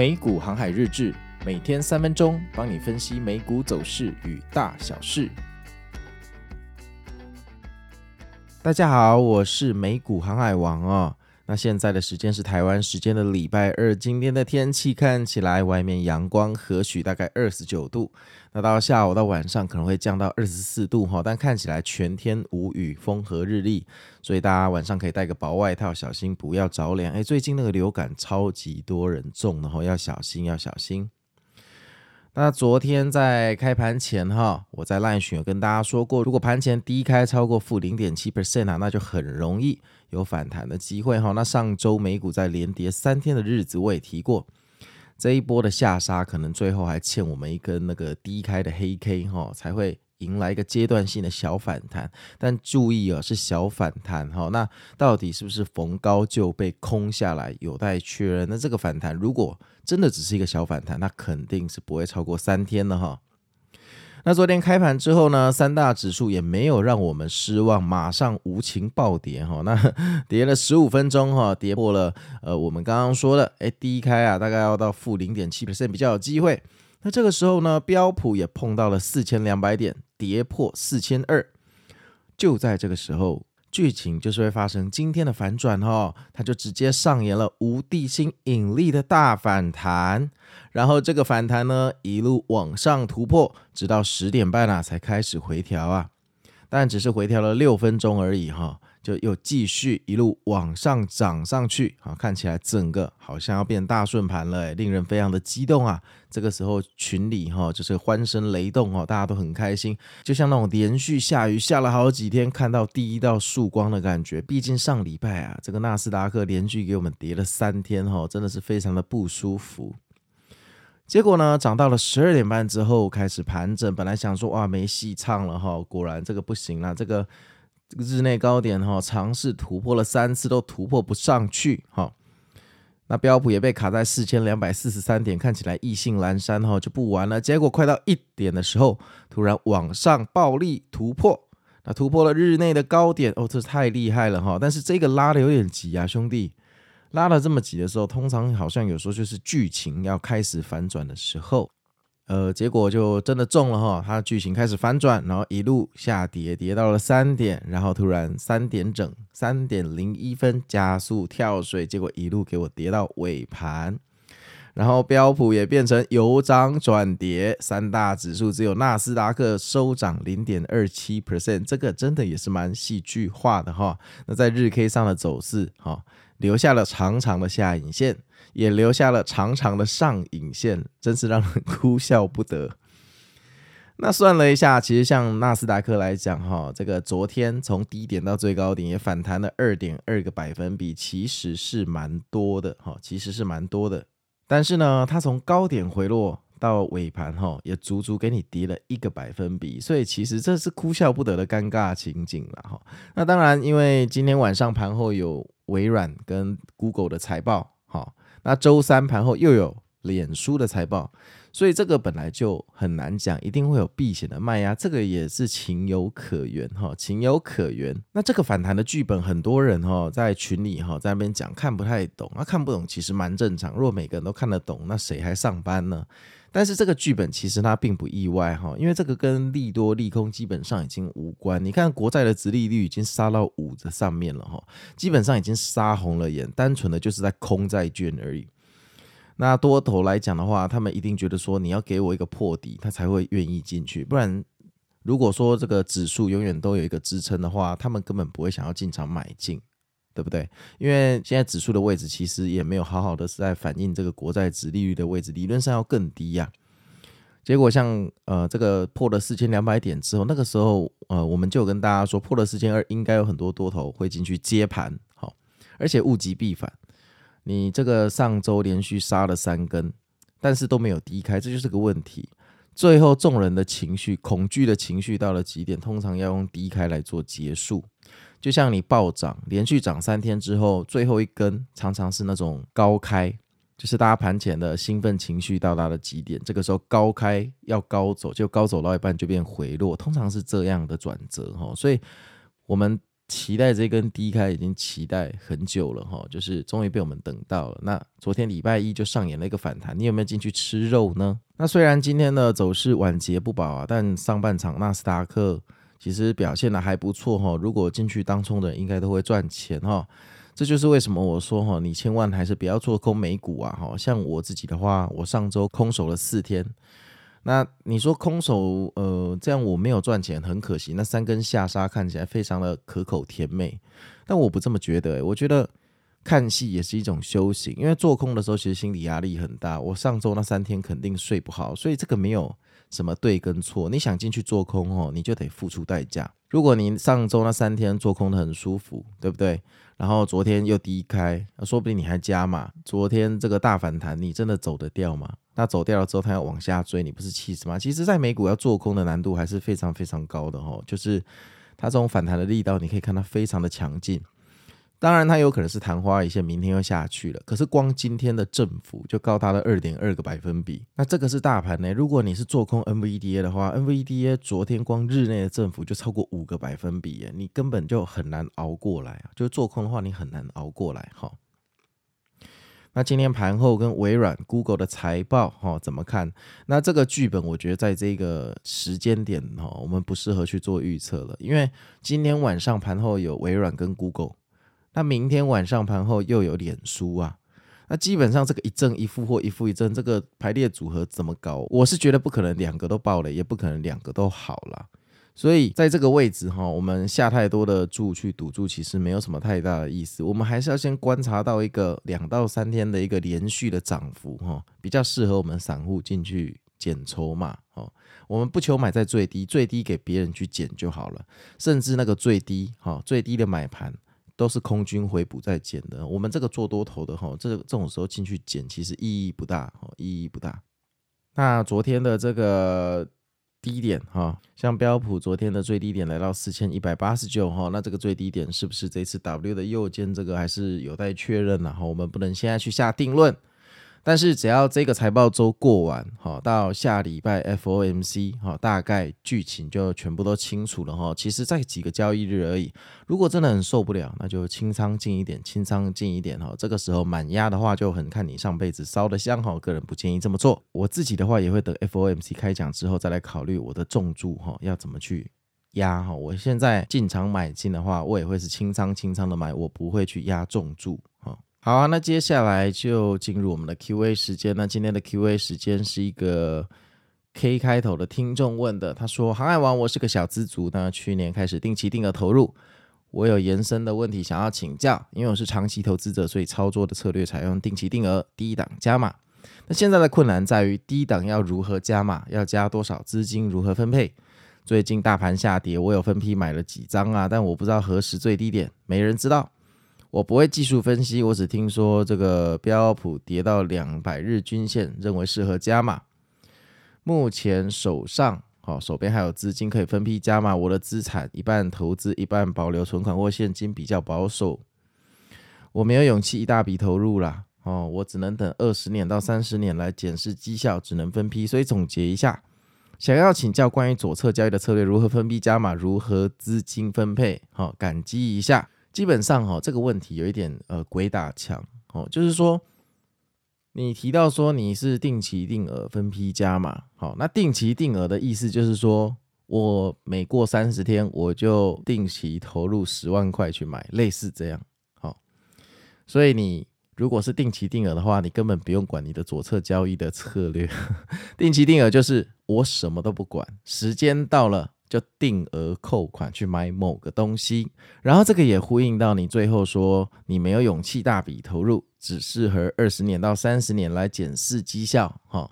美股航海日志，每天三分钟，帮你分析美股走势与大小事。大家好，我是美股航海王哦。那现在的时间是台湾时间的礼拜二，今天的天气看起来外面阳光和煦，大概二十九度。那到下午到晚上可能会降到二十四度哈，但看起来全天无雨，风和日丽，所以大家晚上可以带个薄外套，小心不要着凉。哎，最近那个流感超级多人中的哈，要小心要小心。那昨天在开盘前哈，我在烂眼群有跟大家说过，如果盘前低开超过负零点七 percent 啊，那就很容易有反弹的机会哈。那上周美股在连跌三天的日子，我也提过，这一波的下杀可能最后还欠我们一根那个低开的黑 K 哈，才会。迎来一个阶段性的小反弹，但注意哦，是小反弹哈。那到底是不是逢高就被空下来，有待确认。那这个反弹如果真的只是一个小反弹，那肯定是不会超过三天的哈。那昨天开盘之后呢，三大指数也没有让我们失望，马上无情暴跌哈。那 跌了十五分钟哈，跌破了呃我们刚刚说的，哎，低开啊，大概要到负零点七 percent 比较有机会。那这个时候呢，标普也碰到了四千两百点，跌破四千二。就在这个时候，剧情就是会发生今天的反转哦，它就直接上演了无地心引力的大反弹，然后这个反弹呢一路往上突破，直到十点半啊才开始回调啊，但只是回调了六分钟而已哈。就又继续一路往上涨上去，好，看起来整个好像要变大顺盘了，令人非常的激动啊！这个时候群里哈就是欢声雷动哦，大家都很开心，就像那种连续下雨下了好几天，看到第一道曙光的感觉。毕竟上礼拜啊，这个纳斯达克连续给我们跌了三天哈，真的是非常的不舒服。结果呢，涨到了十二点半之后开始盘整，本来想说哇没戏唱了哈，果然这个不行了，这个。这个日内高点哈，尝试突破了三次都突破不上去哈，那标普也被卡在四千两百四十三点，看起来意兴阑珊哈，就不玩了。结果快到一点的时候，突然往上暴力突破，那突破了日内的高点哦，这太厉害了哈！但是这个拉的有点急啊，兄弟，拉的这么急的时候，通常好像有时候就是剧情要开始反转的时候。呃，结果就真的中了哈，它的剧情开始反转，然后一路下跌，跌到了三点，然后突然三点整，三点零一分加速跳水，结果一路给我跌到尾盘，然后标普也变成由涨转跌，三大指数只有纳斯达克收涨零点二七 percent，这个真的也是蛮戏剧化的哈。那在日 K 上的走势哈，留下了长长的下影线。也留下了长长的上影线，真是让人 哭笑不得。那算了一下，其实像纳斯达克来讲，哈，这个昨天从低点到最高点也反弹了二点二个百分比，其实是蛮多的，哈，其实是蛮多的。但是呢，它从高点回落到尾盘，哈，也足足给你跌了一个百分比，所以其实这是哭笑不得的尴尬情景了，哈。那当然，因为今天晚上盘后有微软跟 Google 的财报，哈。那周三盘后又有脸书的财报，所以这个本来就很难讲，一定会有避险的卖压，这个也是情有可原哈，情有可原。那这个反弹的剧本，很多人哈在群里哈在那边讲看不太懂，那看不懂其实蛮正常。如果每个人都看得懂，那谁还上班呢？但是这个剧本其实它并不意外哈，因为这个跟利多利空基本上已经无关。你看国债的殖利率已经杀到五的上面了哈，基本上已经杀红了眼，单纯的就是在空债券而已。那多头来讲的话，他们一定觉得说你要给我一个破底，他才会愿意进去。不然，如果说这个指数永远都有一个支撑的话，他们根本不会想要进场买进。对不对？因为现在指数的位置其实也没有好好的是在反映这个国债值利率的位置，理论上要更低呀、结果像呃这个破了四千两百点之后，那个时候呃我们就跟大家说破了四千二，应该有很多多头会进去接盘，好，而且物极必反。你这个上周连续杀了三根，但是都没有低开，这就是个问题。最后众人的情绪、恐惧的情绪到了极点，通常要用低开来做结束。就像你暴涨，连续涨三天之后，最后一根常常是那种高开，就是大家盘前的兴奋情绪到达了极点，这个时候高开要高走，就高走到一半就变回落，通常是这样的转折哈。所以，我们期待这根低开已经期待很久了哈，就是终于被我们等到了。那昨天礼拜一就上演了一个反弹，你有没有进去吃肉呢？那虽然今天的走势晚节不保啊，但上半场纳斯达克其实表现的还不错哈。如果进去当冲的应该都会赚钱哈。这就是为什么我说哈，你千万还是不要做空美股啊哈。像我自己的话，我上周空手了四天。那你说空手，呃，这样我没有赚钱，很可惜。那三根下杀看起来非常的可口甜美，但我不这么觉得。我觉得看戏也是一种修行，因为做空的时候其实心理压力很大。我上周那三天肯定睡不好，所以这个没有什么对跟错。你想进去做空哦，你就得付出代价。如果你上周那三天做空的很舒服，对不对？然后昨天又低开，说不定你还加码。昨天这个大反弹，你真的走得掉吗？那走掉了之后，它要往下追，你不是气死吗？其实，在美股要做空的难度还是非常非常高的哦。就是它这种反弹的力道，你可以看它非常的强劲。当然，它有可能是昙花一现，明天又下去了。可是光今天的振幅就高达了二点二个百分比。那这个是大盘呢？如果你是做空 NVDA 的话，NVDA 昨天光日内的振幅就超过五个百分比耶，你根本就很难熬过来啊！就做空的话，你很难熬过来哈。那今天盘后跟微软、Google 的财报哈怎么看？那这个剧本我觉得在这个时间点哈，我们不适合去做预测了，因为今天晚上盘后有微软跟 Google，那明天晚上盘后又有脸书啊，那基本上这个一正一负或一负一正，这个排列组合怎么搞？我是觉得不可能两个都爆了，也不可能两个都好了。所以在这个位置哈，我们下太多的注去赌注，其实没有什么太大的意思。我们还是要先观察到一个两到三天的一个连续的涨幅哈，比较适合我们散户进去捡筹码哈。我们不求买在最低，最低给别人去捡就好了。甚至那个最低哈，最低的买盘都是空军回补在减的。我们这个做多头的哈，这这种时候进去减其实意义不大，哈意义不大。那昨天的这个。低点哈，像标普昨天的最低点来到四千一百八十九哈，那这个最低点是不是这次 W 的右肩？这个还是有待确认，然后我们不能现在去下定论。但是只要这个财报周过完，哈，到下礼拜 FOMC，哈，大概剧情就全部都清楚了，哈。其实在几个交易日而已，如果真的很受不了，那就清仓进一点，清仓进一点，哈。这个时候满压的话，就很看你上辈子烧的香，哈。个人不建议这么做。我自己的话，也会等 FOMC 开讲之后再来考虑我的重注，哈，要怎么去压，哈。我现在进场买进的话，我也会是清仓清仓的买，我不会去压重注，好啊，那接下来就进入我们的 Q&A 时间。那今天的 Q&A 时间是一个 K 开头的听众问的，他说：“航海王，我是个小资族，那去年开始定期定额投入，我有延伸的问题想要请教，因为我是长期投资者，所以操作的策略采用定期定额、低档加码。那现在的困难在于低档要如何加码，要加多少资金，如何分配？最近大盘下跌，我有分批买了几张啊，但我不知道何时最低点，没人知道。”我不会技术分析，我只听说这个标普跌到两百日均线，认为适合加码。目前手上好、哦，手边还有资金可以分批加码。我的资产一半投资，一半保留存款或现金，比较保守。我没有勇气一大笔投入啦，哦，我只能等二十年到三十年来检视绩效，只能分批。所以总结一下，想要请教关于左侧交易的策略，如何分批加码，如何资金分配？好、哦，感激一下。基本上哈，这个问题有一点呃鬼打墙哦，就是说你提到说你是定期定额分批加码，好，那定期定额的意思就是说我每过三十天我就定期投入十万块去买，类似这样，好，所以你如果是定期定额的话，你根本不用管你的左侧交易的策略，定期定额就是我什么都不管，时间到了。就定额扣款去买某个东西，然后这个也呼应到你最后说你没有勇气大笔投入，只适合二十年到三十年来检视绩效，哈，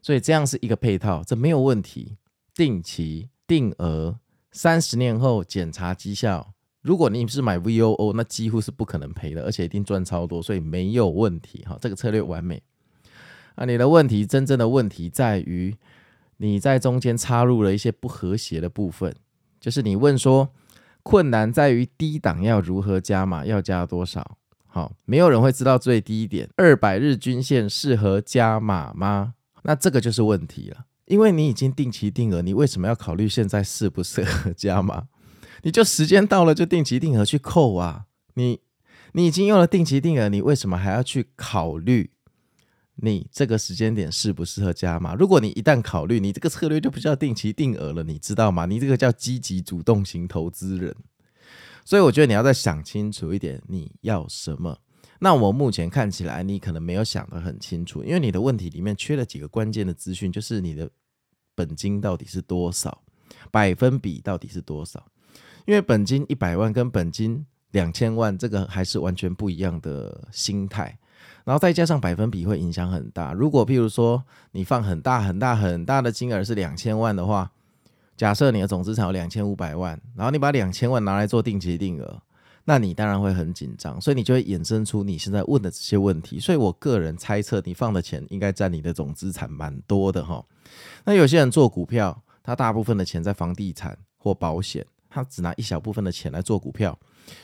所以这样是一个配套，这没有问题。定期定额，三十年后检查绩效。如果你是买 VOO，那几乎是不可能赔的，而且一定赚超多，所以没有问题，哈，这个策略完美。啊，你的问题真正的问题在于。你在中间插入了一些不和谐的部分，就是你问说，困难在于低档要如何加码，要加多少？好，没有人会知道最低点，二百日均线适合加码吗？那这个就是问题了，因为你已经定期定额，你为什么要考虑现在适不适合加码？你就时间到了就定期定额去扣啊。你你已经用了定期定额，你为什么还要去考虑你这个时间点适不适合加码？如果你一旦考虑，你这个策略就不叫定期定额了，你知道吗？你这个叫积极主动型投资人。所以我觉得你要再想清楚一点，你要什么？那我目前看起来，你可能没有想得很清楚，因为你的问题里面缺了几个关键的资讯，就是你的本金到底是多少，百分比到底是多少？因为本金一百万跟本金两千万，这个还是完全不一样的心态。然后再加上百分比会影响很大。如果譬如说你放很大很大很大的金额是两千万的话。假设你的总资产有两千五百万，然后你把两千万拿来做定期定额，那你当然会很紧张，所以你就会衍生出你现在问的这些问题。所以我个人猜测，你放的钱应该占你的总资产蛮多的哈。那有些人做股票，他大部分的钱在房地产或保险，他只拿一小部分的钱来做股票，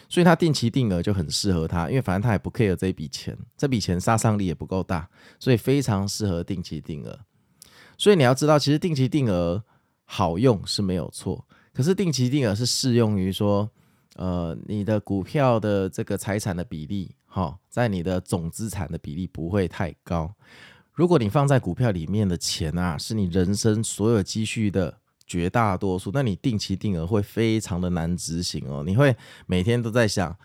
所以他定期定额就很适合他，因为反正他也不 care 这笔钱，这笔钱杀伤力也不够大，所以非常适合定期定额。所以你要知道，其实定期定额。好用是没有错，可是定期定额是适用于说，呃，你的股票的这个财产的比例，哈，在你的总资产的比例不会太高。如果你放在股票里面的钱啊，是你人生所有积蓄的绝大多数，那你定期定额会非常的难执行哦。你会每天都在想，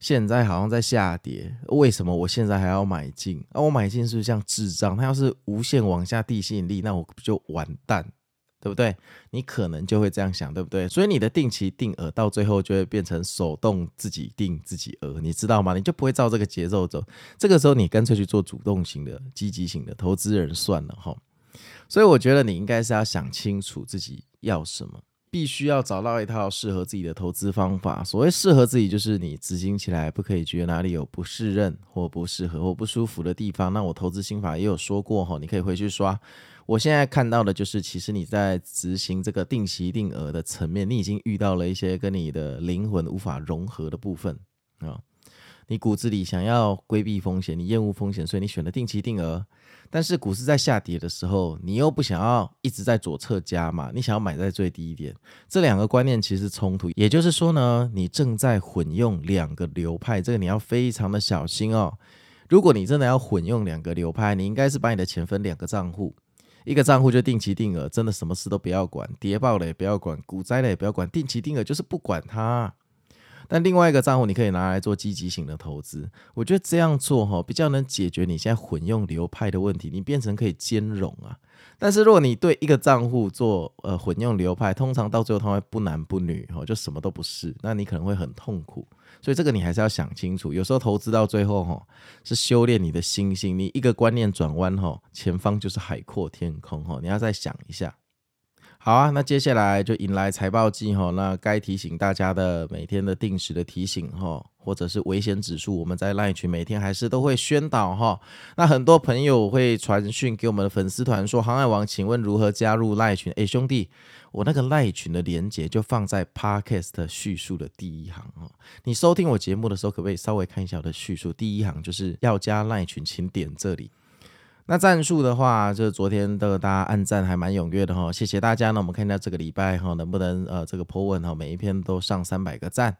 现在好像在下跌，为什么我现在还要买进？那、我买进是不是像智障？它要是无限往下地吸引力，那我不就完蛋？对不对？你可能就会这样想，对不对？所以你的定期定额到最后就会变成手动自己定自己额，你知道吗？你就不会照这个节奏走。这个时候你干脆去做主动型的、积极型的投资人算了哈。所以我觉得你应该是要想清楚自己要什么，必须要找到一套适合自己的投资方法。所谓适合自己，就是你执行起来不可以觉得哪里有不适任或不适合或不舒服的地方。那我投资心法也有说过哈，你可以回去刷。我现在看到的就是，其实你在执行这个定期定额的层面，你已经遇到了一些跟你的灵魂无法融合的部分啊。你骨子里想要规避风险，你厌恶风险，所以你选了定期定额。但是股市在下跌的时候，你又不想要一直在左侧加码，你想要买在最低点。这两个观念其实冲突，也就是说呢，你正在混用两个流派，这个你要非常的小心哦。如果你真的要混用两个流派，你应该是把你的钱分两个账户。一个账户就定期定额，真的什么事都不要管，跌爆了也不要管，股灾了也不要管，定期定额就是不管它。但另外一个账户你可以拿来做积极型的投资，我觉得这样做哈比较能解决你现在混用流派的问题，你变成可以兼容啊。但是如果你对一个账户做呃混用流派，通常到最后他会不男不女哈，就什么都不是，那你可能会很痛苦。所以这个你还是要想清楚。有时候投资到最后哈，是修炼你的心性。你一个观念转弯哈，前方就是海阔天空哈。你要再想一下。好啊，那接下来就迎来财报季哈。那该提醒大家的每天的定时的提醒哈，或者是危险指数，我们在 LINE 群每天还是都会宣导哈。那很多朋友会传讯给我们的粉丝团说：“航海王，请问如何加入 LINE 群？”哎，兄弟。我那个赖群的连接就放在 Podcast 叙述的第一行哦。你收听我节目的时候，可不可以稍微看一下我的叙述？第一行就是要加赖群，请点这里。那赞数的话，就昨天的大家按赞还蛮踊跃的哈，谢谢大家。那我们看一下这个礼拜哈，能不能呃这个 po 文哈，每一篇都上三百个赞。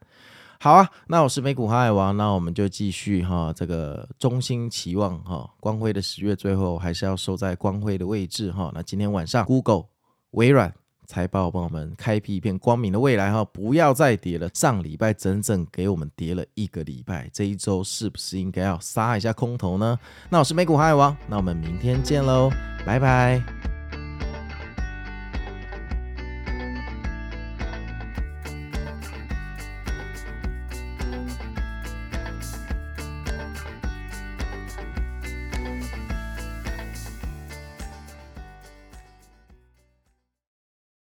好啊，那我是美股航海王，那我们就继续哈，这个衷心期望哈，光辉的十月最后还是要收在光辉的位置哈。那今天晚上，Google、微软。财报帮我们开辟一片光明的未来哈，不要再跌了。上礼拜整整给我们跌了一个礼拜，这一周是不是应该要杀一下空头呢？那我是美股航海王，那我们明天见喽，拜拜。